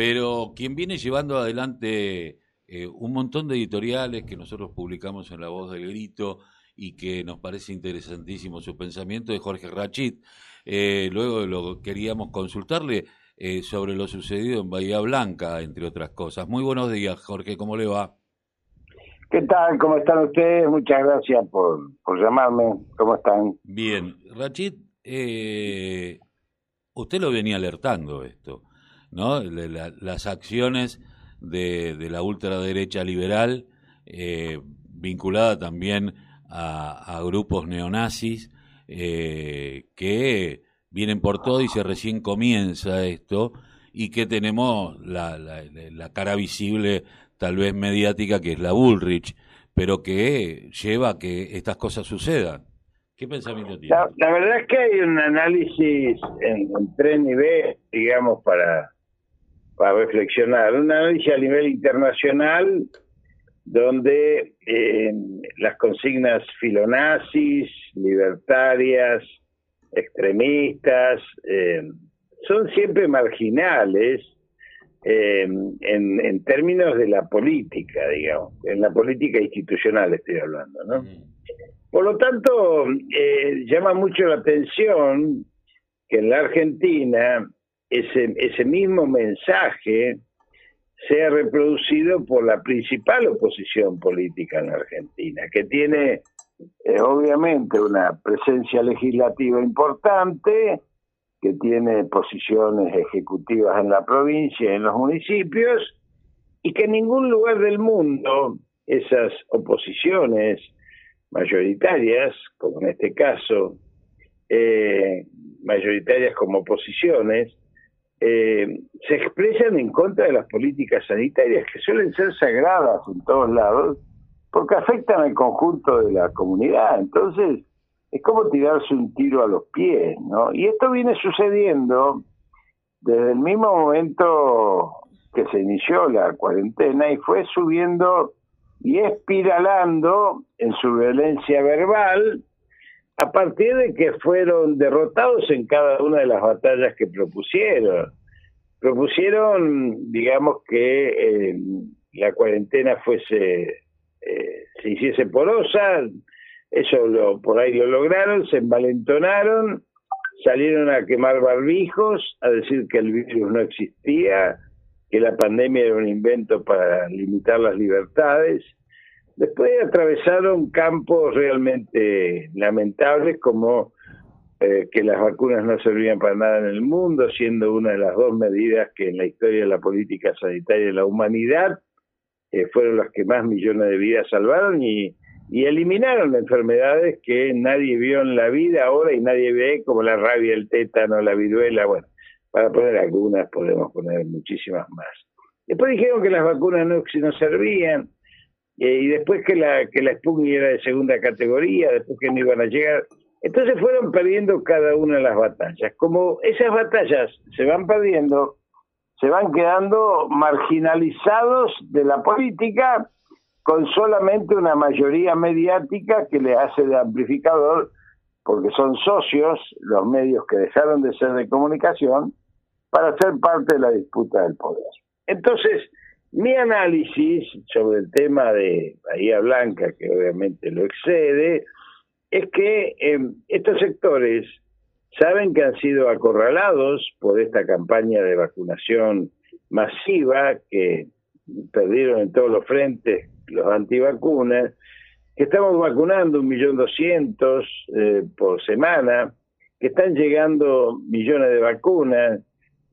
pero quien viene llevando adelante eh, un montón de editoriales que nosotros publicamos en La Voz del Grito y que nos parece interesantísimo su pensamiento de Jorge Rachid. Eh, luego lo queríamos consultarle eh, sobre lo sucedido en Bahía Blanca, entre otras cosas. Muy buenos días, Jorge, ¿cómo le va? ¿Qué tal? ¿Cómo están ustedes? Muchas gracias por, por llamarme. ¿Cómo están? Bien. Rachid, usted lo venía alertando esto, ¿no? las acciones de, la ultraderecha liberal, eh, vinculada también a, grupos neonazis, eh, que vienen por todo y se recién comienza esto, y que tenemos la, la, cara visible, tal vez mediática, que es la Bullrich, pero que lleva a que estas cosas sucedan. ¿Qué pensamiento tiene? La, verdad es que hay un análisis en, en tres niveles, digamos, para para reflexionar. Un análisis a nivel internacional donde eh, las consignas filonazis, libertarias, extremistas, eh, son siempre marginales eh, en, en, términos de la política, digamos, en la política institucional estoy hablando, ¿no? Por lo tanto, llama mucho la atención que en la Argentina ese, ese mismo mensaje sea reproducido por la principal oposición política en Argentina, que tiene eh, obviamente una presencia legislativa importante, que tiene posiciones ejecutivas en la provincia y en los municipios, y que en ningún lugar del mundo esas oposiciones mayoritarias, como en este caso, eh, mayoritarias como oposiciones, eh, se expresan en contra de las políticas sanitarias que suelen ser sagradas en todos lados porque afectan al conjunto de la comunidad. Entonces, es como tirarse un tiro a los pies, ¿no? Y esto viene sucediendo desde el mismo momento que se inició la cuarentena y fue subiendo y espiralando en su violencia verbal a partir de que fueron derrotados en cada una de las batallas que propusieron. Propusieron, digamos, que eh, la cuarentena fuese, eh, se hiciese porosa, eso lo, por ahí lo lograron, se envalentonaron, salieron a quemar barbijos, a decir que el virus no existía, que la pandemia era un invento para limitar las libertades, Después atravesaron campos realmente lamentables como eh, que las vacunas no servían para nada en el mundo, siendo una de las dos medidas que en la historia de la política sanitaria de la humanidad eh, fueron las que más millones de vidas salvaron y, y eliminaron enfermedades que nadie vio en la vida ahora y nadie ve, como la rabia, el tétano, la viruela, bueno, para poner algunas podemos poner muchísimas más. Después dijeron que las vacunas no, no servían, eh, y después que la que la Sputnik era de segunda categoría, después que no iban a llegar. Entonces fueron perdiendo cada una de las batallas. Como esas batallas se van perdiendo, se van quedando marginalizados de la política con solamente una mayoría mediática que le hace de amplificador, porque son socios los medios que dejaron de ser de comunicación para ser parte de la disputa del poder. Entonces, mi análisis sobre el tema de Bahía Blanca, que obviamente lo excede, es que em, estos sectores saben que han sido acorralados por esta campaña de vacunación masiva que perdieron en todos los frentes los antivacunas, que estamos vacunando un millón doscientos eh, por semana, que están llegando millones de vacunas,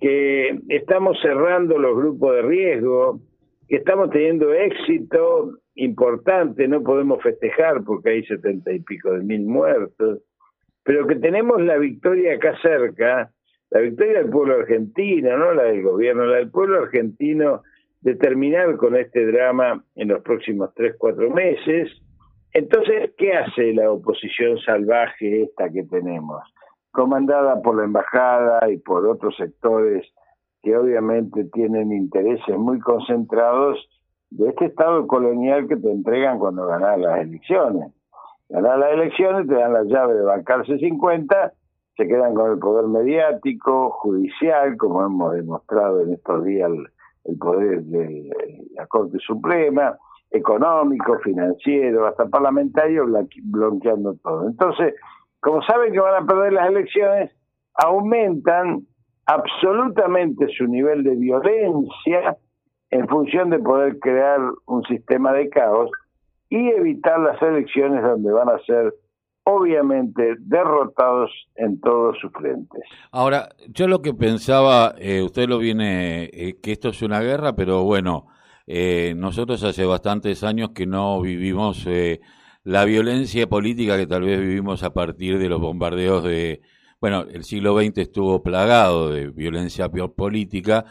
que estamos cerrando los grupos de riesgo, que estamos teniendo éxito importante, no podemos festejar porque hay setenta y pico de mil muertos, pero que tenemos la victoria acá cerca, la victoria del pueblo argentino, no la del gobierno, la del pueblo argentino de terminar con este drama en los próximos tres, cuatro meses. Entonces, ¿qué hace la oposición salvaje esta que tenemos? Comandada por la embajada y por otros sectores que obviamente tienen intereses muy concentrados de este estado colonial que te entregan cuando ganas las elecciones. Ganas las elecciones, te dan la llave de bancarse 50, se quedan con el poder mediático, judicial, como hemos demostrado en estos días el, poder de la Corte Suprema, económico, financiero, hasta parlamentario, bloqueando todo. Entonces, como saben que van a perder las elecciones, aumentan absolutamente su nivel de violencia en función de poder crear un sistema de caos y evitar las elecciones donde van a ser obviamente derrotados en todos sus frentes. Ahora, yo lo que pensaba, eh, usted lo viene, eh, que esto es una guerra, pero bueno, eh, nosotros hace bastantes años que no vivimos la violencia política que tal vez vivimos a partir de los bombardeos de, bueno, el siglo XX estuvo plagado de violencia política,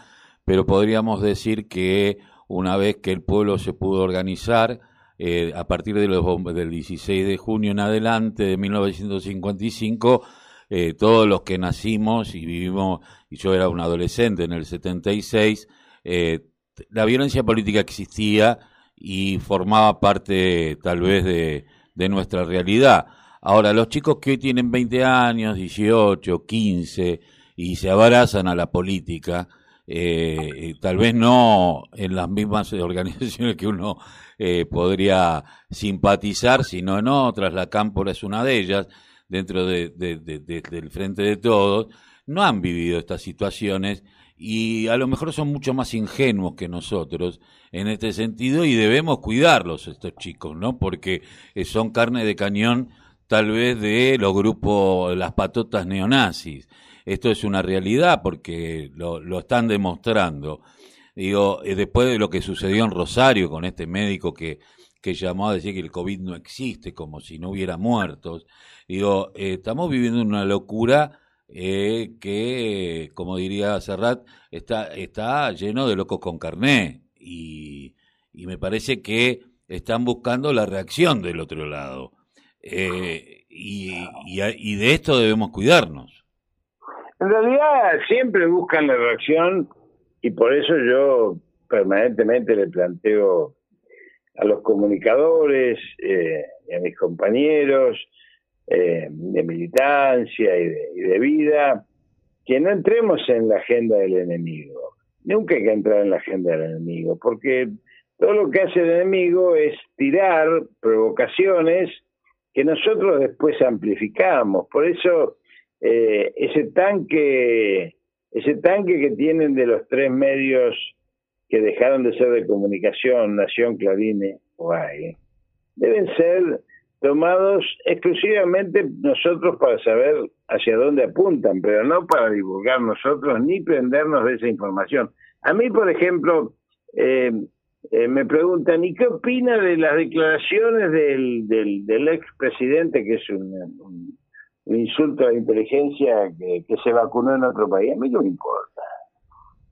pero podríamos decir que una vez que el pueblo se pudo organizar, eh, a partir de los del 16 de junio en adelante de 1955, eh, todos los que nacimos y vivimos, y yo era un adolescente en el 76, eh, la violencia política existía y formaba parte tal vez de, de nuestra realidad. Ahora, los chicos que hoy tienen 20 años, 18, 15 y se abrazan a la política, eh, tal vez no en las mismas organizaciones que uno eh, podría simpatizar, sino en otras, la Cámpora es una de ellas, dentro de, del Frente de Todos, no han vivido estas situaciones y a lo mejor son mucho más ingenuos que nosotros en este sentido y debemos cuidarlos estos chicos, ¿no? Porque eh, son carne de cañón tal vez de los grupos, las patotas neonazis. Esto es una realidad porque lo, están demostrando. Digo, eh, después de lo que sucedió en Rosario con este médico que, que llamó a decir que el COVID no existe, como si no hubiera muertos, digo, eh, estamos viviendo una locura eh, que, como diría Serrat, está, está lleno de locos con carné. Y, y me parece que están buscando la reacción del otro lado. Eh, y, y, de esto debemos cuidarnos. En realidad siempre buscan la reacción y por eso yo permanentemente le planteo a los comunicadores eh, y a mis compañeros eh, de militancia y de, vida que no entremos en la agenda del enemigo. Nunca hay que entrar en la agenda del enemigo, porque todo lo que hace el enemigo es tirar provocaciones que nosotros después amplificamos. Por eso eh, ese tanque, ese tanque que tienen de los tres medios que dejaron de ser de comunicación, Nación, Clarine o AE, deben ser tomados exclusivamente nosotros para saber hacia dónde apuntan, pero no para divulgar nosotros ni prendernos de esa información. A mí, por ejemplo, eh, eh, me preguntan, ¿y qué opina de las declaraciones del, del, del expresidente, que es un, insulto a la inteligencia, que, se vacunó en otro país? A mí no me importa.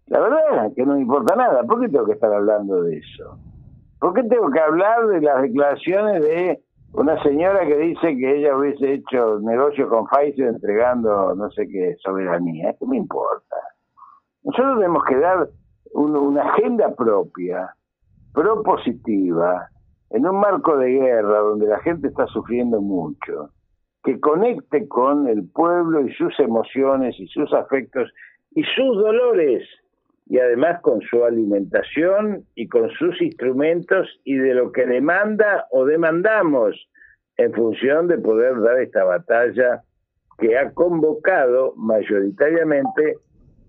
La verdad es que no me importa nada. ¿Por qué tengo que estar hablando de eso? ¿Por qué tengo que hablar de las declaraciones de una señora que dice que ella hubiese hecho negocio con Pfizer entregando no sé qué soberanía? ¿Qué me importa? Nosotros tenemos que dar una agenda propia propositiva, en un marco de guerra donde la gente está sufriendo mucho, que conecte con el pueblo y sus emociones y sus afectos y sus dolores, y además con su alimentación y con sus instrumentos y de lo que demanda o demandamos en función de poder dar esta batalla que ha convocado mayoritariamente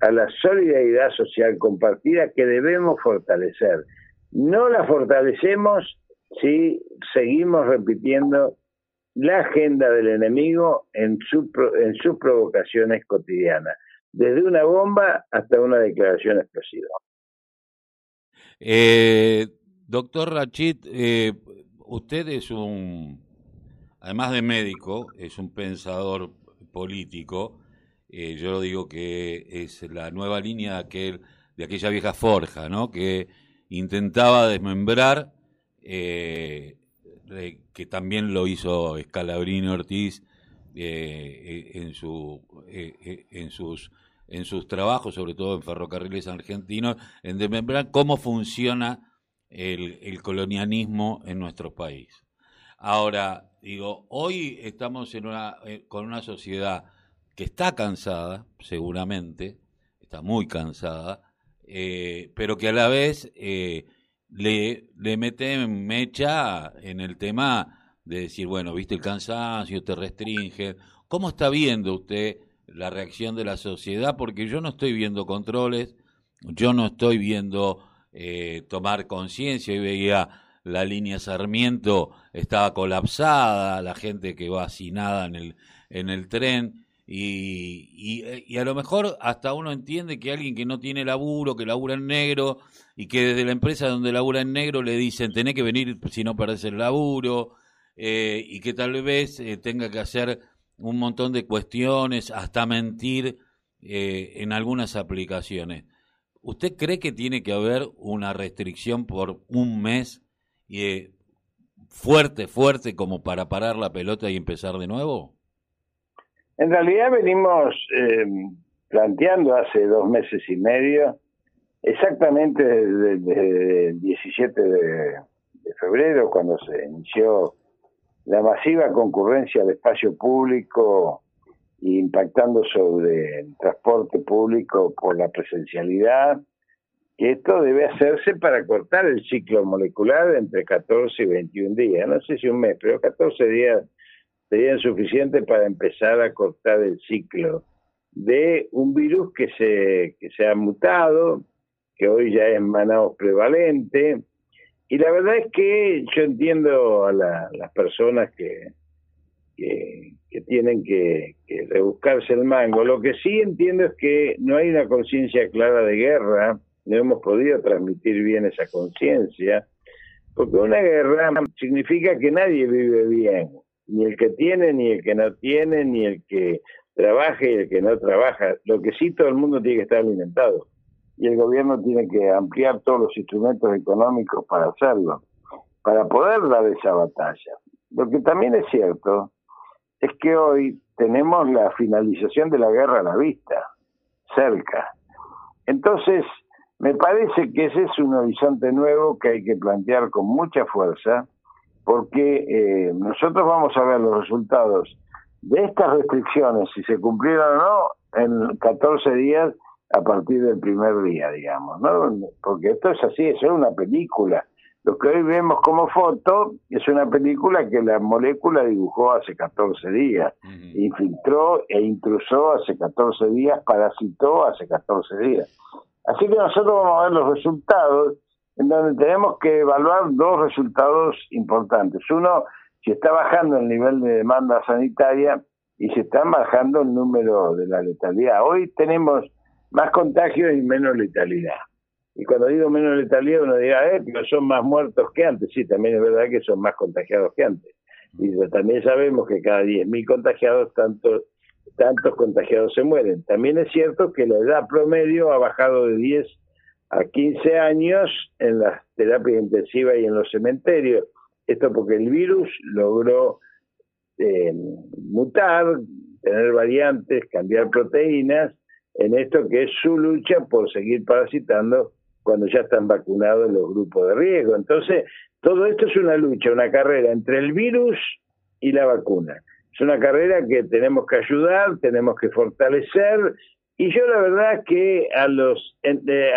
a la solidaridad social compartida que debemos fortalecer. No la fortalecemos si seguimos repitiendo la agenda del enemigo en, su, en sus provocaciones cotidianas, desde una bomba hasta una declaración explosiva. Eh, doctor Rachid, eh, usted es un, además de médico, es un pensador político. Eh, yo digo que es la nueva línea de, aquel, de aquella vieja forja, ¿no? Que intentaba desmembrar, eh, que también lo hizo Scalabrini Ortiz eh, en, su, en, sus, en sus trabajos, sobre todo en ferrocarriles argentinos, en desmembrar cómo funciona el colonialismo en nuestro país. Ahora, digo, hoy estamos en una, con una sociedad que está cansada, seguramente, está muy cansada, eh, pero que a la vez eh, le, le mete mecha en el tema de decir, bueno, viste el cansancio, te restringe. ¿Cómo está viendo usted la reacción de la sociedad? Porque yo no estoy viendo controles, yo no estoy viendo eh, tomar conciencia. y veía la línea Sarmiento, estaba colapsada, la gente que va hacinada en el, en el tren. Y, y, a lo mejor hasta uno entiende que alguien que no tiene laburo, que labura en negro, y que desde la empresa donde labura en negro le dicen, tenés que venir si no perdés el laburo, eh, y que tal vez eh, tenga que hacer un montón de cuestiones, hasta mentir eh, en algunas aplicaciones. ¿Usted cree que tiene que haber una restricción por un mes y fuerte, fuerte como para parar la pelota y empezar de nuevo? En realidad venimos eh, planteando hace dos meses y medio, exactamente desde, el 17 de, febrero, cuando se inició la masiva concurrencia al espacio público impactando sobre el transporte público por la presencialidad, que esto debe hacerse para cortar el ciclo molecular entre 14 y 21 días. No sé si un mes, pero 14 días serían suficientes para empezar a cortar el ciclo de un virus que se, que se ha mutado, que hoy ya es Manaus prevalente. Y la verdad es que yo entiendo a las personas que, que, tienen que, que, rebuscarse el mango. Lo que sí entiendo es que no hay una conciencia clara de guerra, no hemos podido transmitir bien esa conciencia, porque una guerra significa que nadie vive bien ni el que tiene, ni el que no tiene, ni el que trabaja y el que no trabaja. Lo que sí todo el mundo tiene que estar alimentado. Y el gobierno tiene que ampliar todos los instrumentos económicos para hacerlo, para poder dar esa batalla. Lo que también es cierto es que hoy tenemos la finalización de la guerra a la vista, cerca. Entonces, me parece que ese es un horizonte nuevo que hay que plantear con mucha fuerza porque eh, nosotros vamos a ver los resultados de estas restricciones, si se cumplieron o no, en 14 días a partir del primer día, digamos, ¿no? Porque esto es así, es una película. Lo que hoy vemos como foto es una película que la molécula dibujó hace 14 días, infiltró e intrusó hace 14 días, parasitó hace 14 días. Así que nosotros vamos a ver los resultados en donde tenemos que evaluar dos resultados importantes. Uno, si está bajando el nivel de demanda sanitaria y si está bajando el número de la letalidad. Hoy tenemos más contagios y menos letalidad. Y cuando digo menos letalidad, uno dirá, eh, pero son más muertos que antes. Sí, también es verdad que son más contagiados que antes. Y también sabemos que cada 10.000 contagiados, tantos, tantos contagiados se mueren. También es cierto que la edad promedio ha bajado de 10 a 15 años en las terapias intensivas y en los cementerios. Esto porque el virus logró eh, mutar, tener variantes, cambiar proteínas, en esto que es su lucha por seguir parasitando cuando ya están vacunados los grupos de riesgo. Entonces, todo esto es una lucha, una carrera entre el virus y la vacuna. Es una carrera que tenemos que ayudar, tenemos que fortalecer y yo la verdad que a los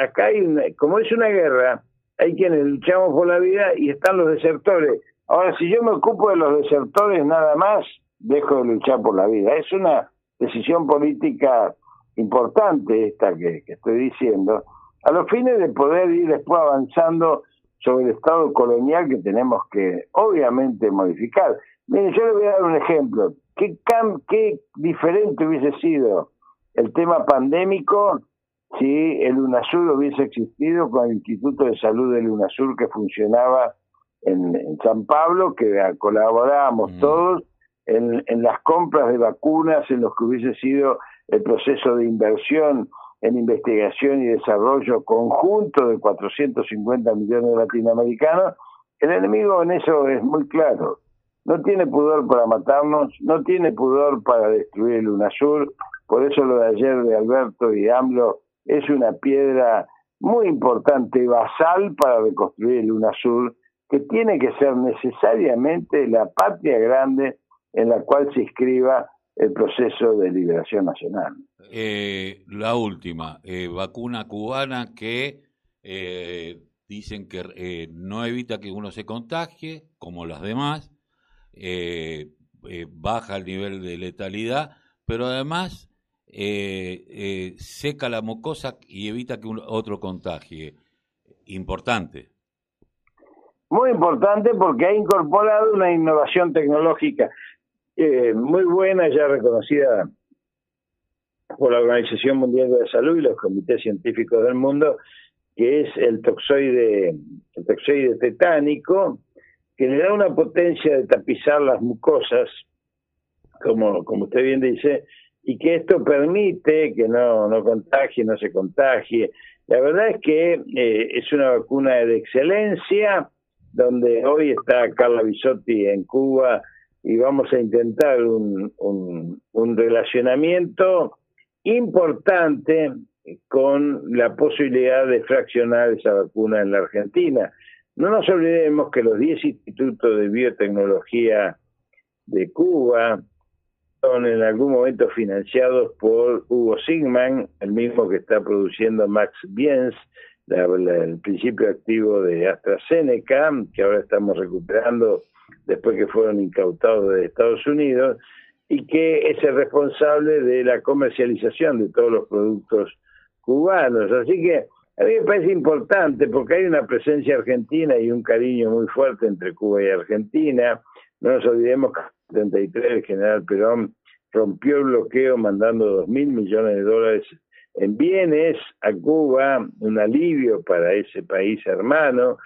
acá hay como es una guerra, hay quienes luchamos por la vida y están los desertores. Ahora, si yo me ocupo de los desertores nada más, dejo de luchar por la vida. Es una decisión política importante esta que estoy diciendo, a los fines de poder ir después avanzando sobre el Estado colonial que tenemos que obviamente modificar. Miren, yo le voy a dar un ejemplo. ¿Qué, qué diferente hubiese sido el tema pandémico, si el UNASUR hubiese existido con el Instituto de Salud del UNASUR que funcionaba en, San Pablo, que colaborábamos mm. todos en, en las compras de vacunas, en los que hubiese sido el proceso de inversión en investigación y desarrollo conjunto de 450 millones de latinoamericanos, el enemigo en eso es muy claro. No tiene pudor para matarnos, no tiene pudor para destruir el UNASUR, por eso lo de ayer de Alberto y AMLO es una piedra muy importante, basal para reconstruir el UNASUR, que tiene que ser necesariamente la patria grande en la cual se inscriba el proceso de liberación nacional. Eh, la última, eh, vacuna cubana que eh, dicen que no evita que uno se contagie, como las demás, baja el nivel de letalidad, pero además seca la mucosa y evita que otro contagie. Importante. Muy importante porque ha incorporado una innovación tecnológica eh, muy buena, ya reconocida por la Organización Mundial de la Salud y los comités científicos del mundo, que es el toxoide, el toxoide tetánico, que le da una potencia de tapizar las mucosas, como, como usted bien dice, y que esto permite que no, no contagie, no se contagie. La verdad es que eh, es una vacuna de excelencia, donde hoy está Carla Bisotti en Cuba y vamos a intentar un, un, relacionamiento importante con la posibilidad de fraccionar esa vacuna en la Argentina. No nos olvidemos que los 10 institutos de biotecnología de Cuba son en algún momento financiados por Hugo Sigman, el mismo que está produciendo Max Biens, el principio activo de AstraZeneca, que ahora estamos recuperando después que fueron incautados de Estados Unidos, y que es el responsable de la comercialización de todos los productos cubanos. Así que a mí me parece importante porque hay una presencia argentina y un cariño muy fuerte entre Cuba y Argentina. No nos olvidemos que en el 73 el general Perón rompió el bloqueo mandando dos mil millones de dólares en bienes a Cuba, un alivio para ese país hermano,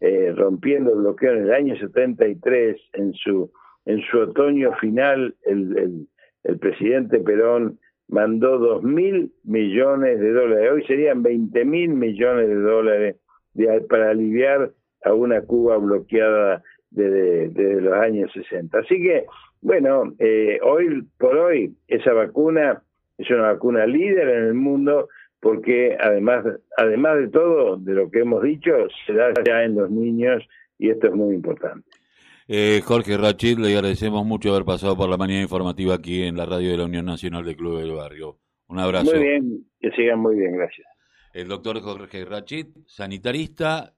eh, rompiendo el bloqueo en el año 73, en su, en su otoño final, el, el, presidente Perón mandó dos mil millones de dólares, hoy serían 20 mil millones de dólares para aliviar a una Cuba bloqueada desde, desde, los años 60. Así que, bueno, eh, hoy por hoy esa vacuna es una vacuna líder en el mundo porque además, además de todo, de lo que hemos dicho, se da ya en los niños y esto es muy importante. Eh, Jorge Rachid, le agradecemos mucho haber pasado por la mañana informativa aquí en la radio de la Unión Nacional de Club del Barrio. Un abrazo. Muy bien, que sigan muy bien, gracias. El doctor Jorge Rachid, sanitarista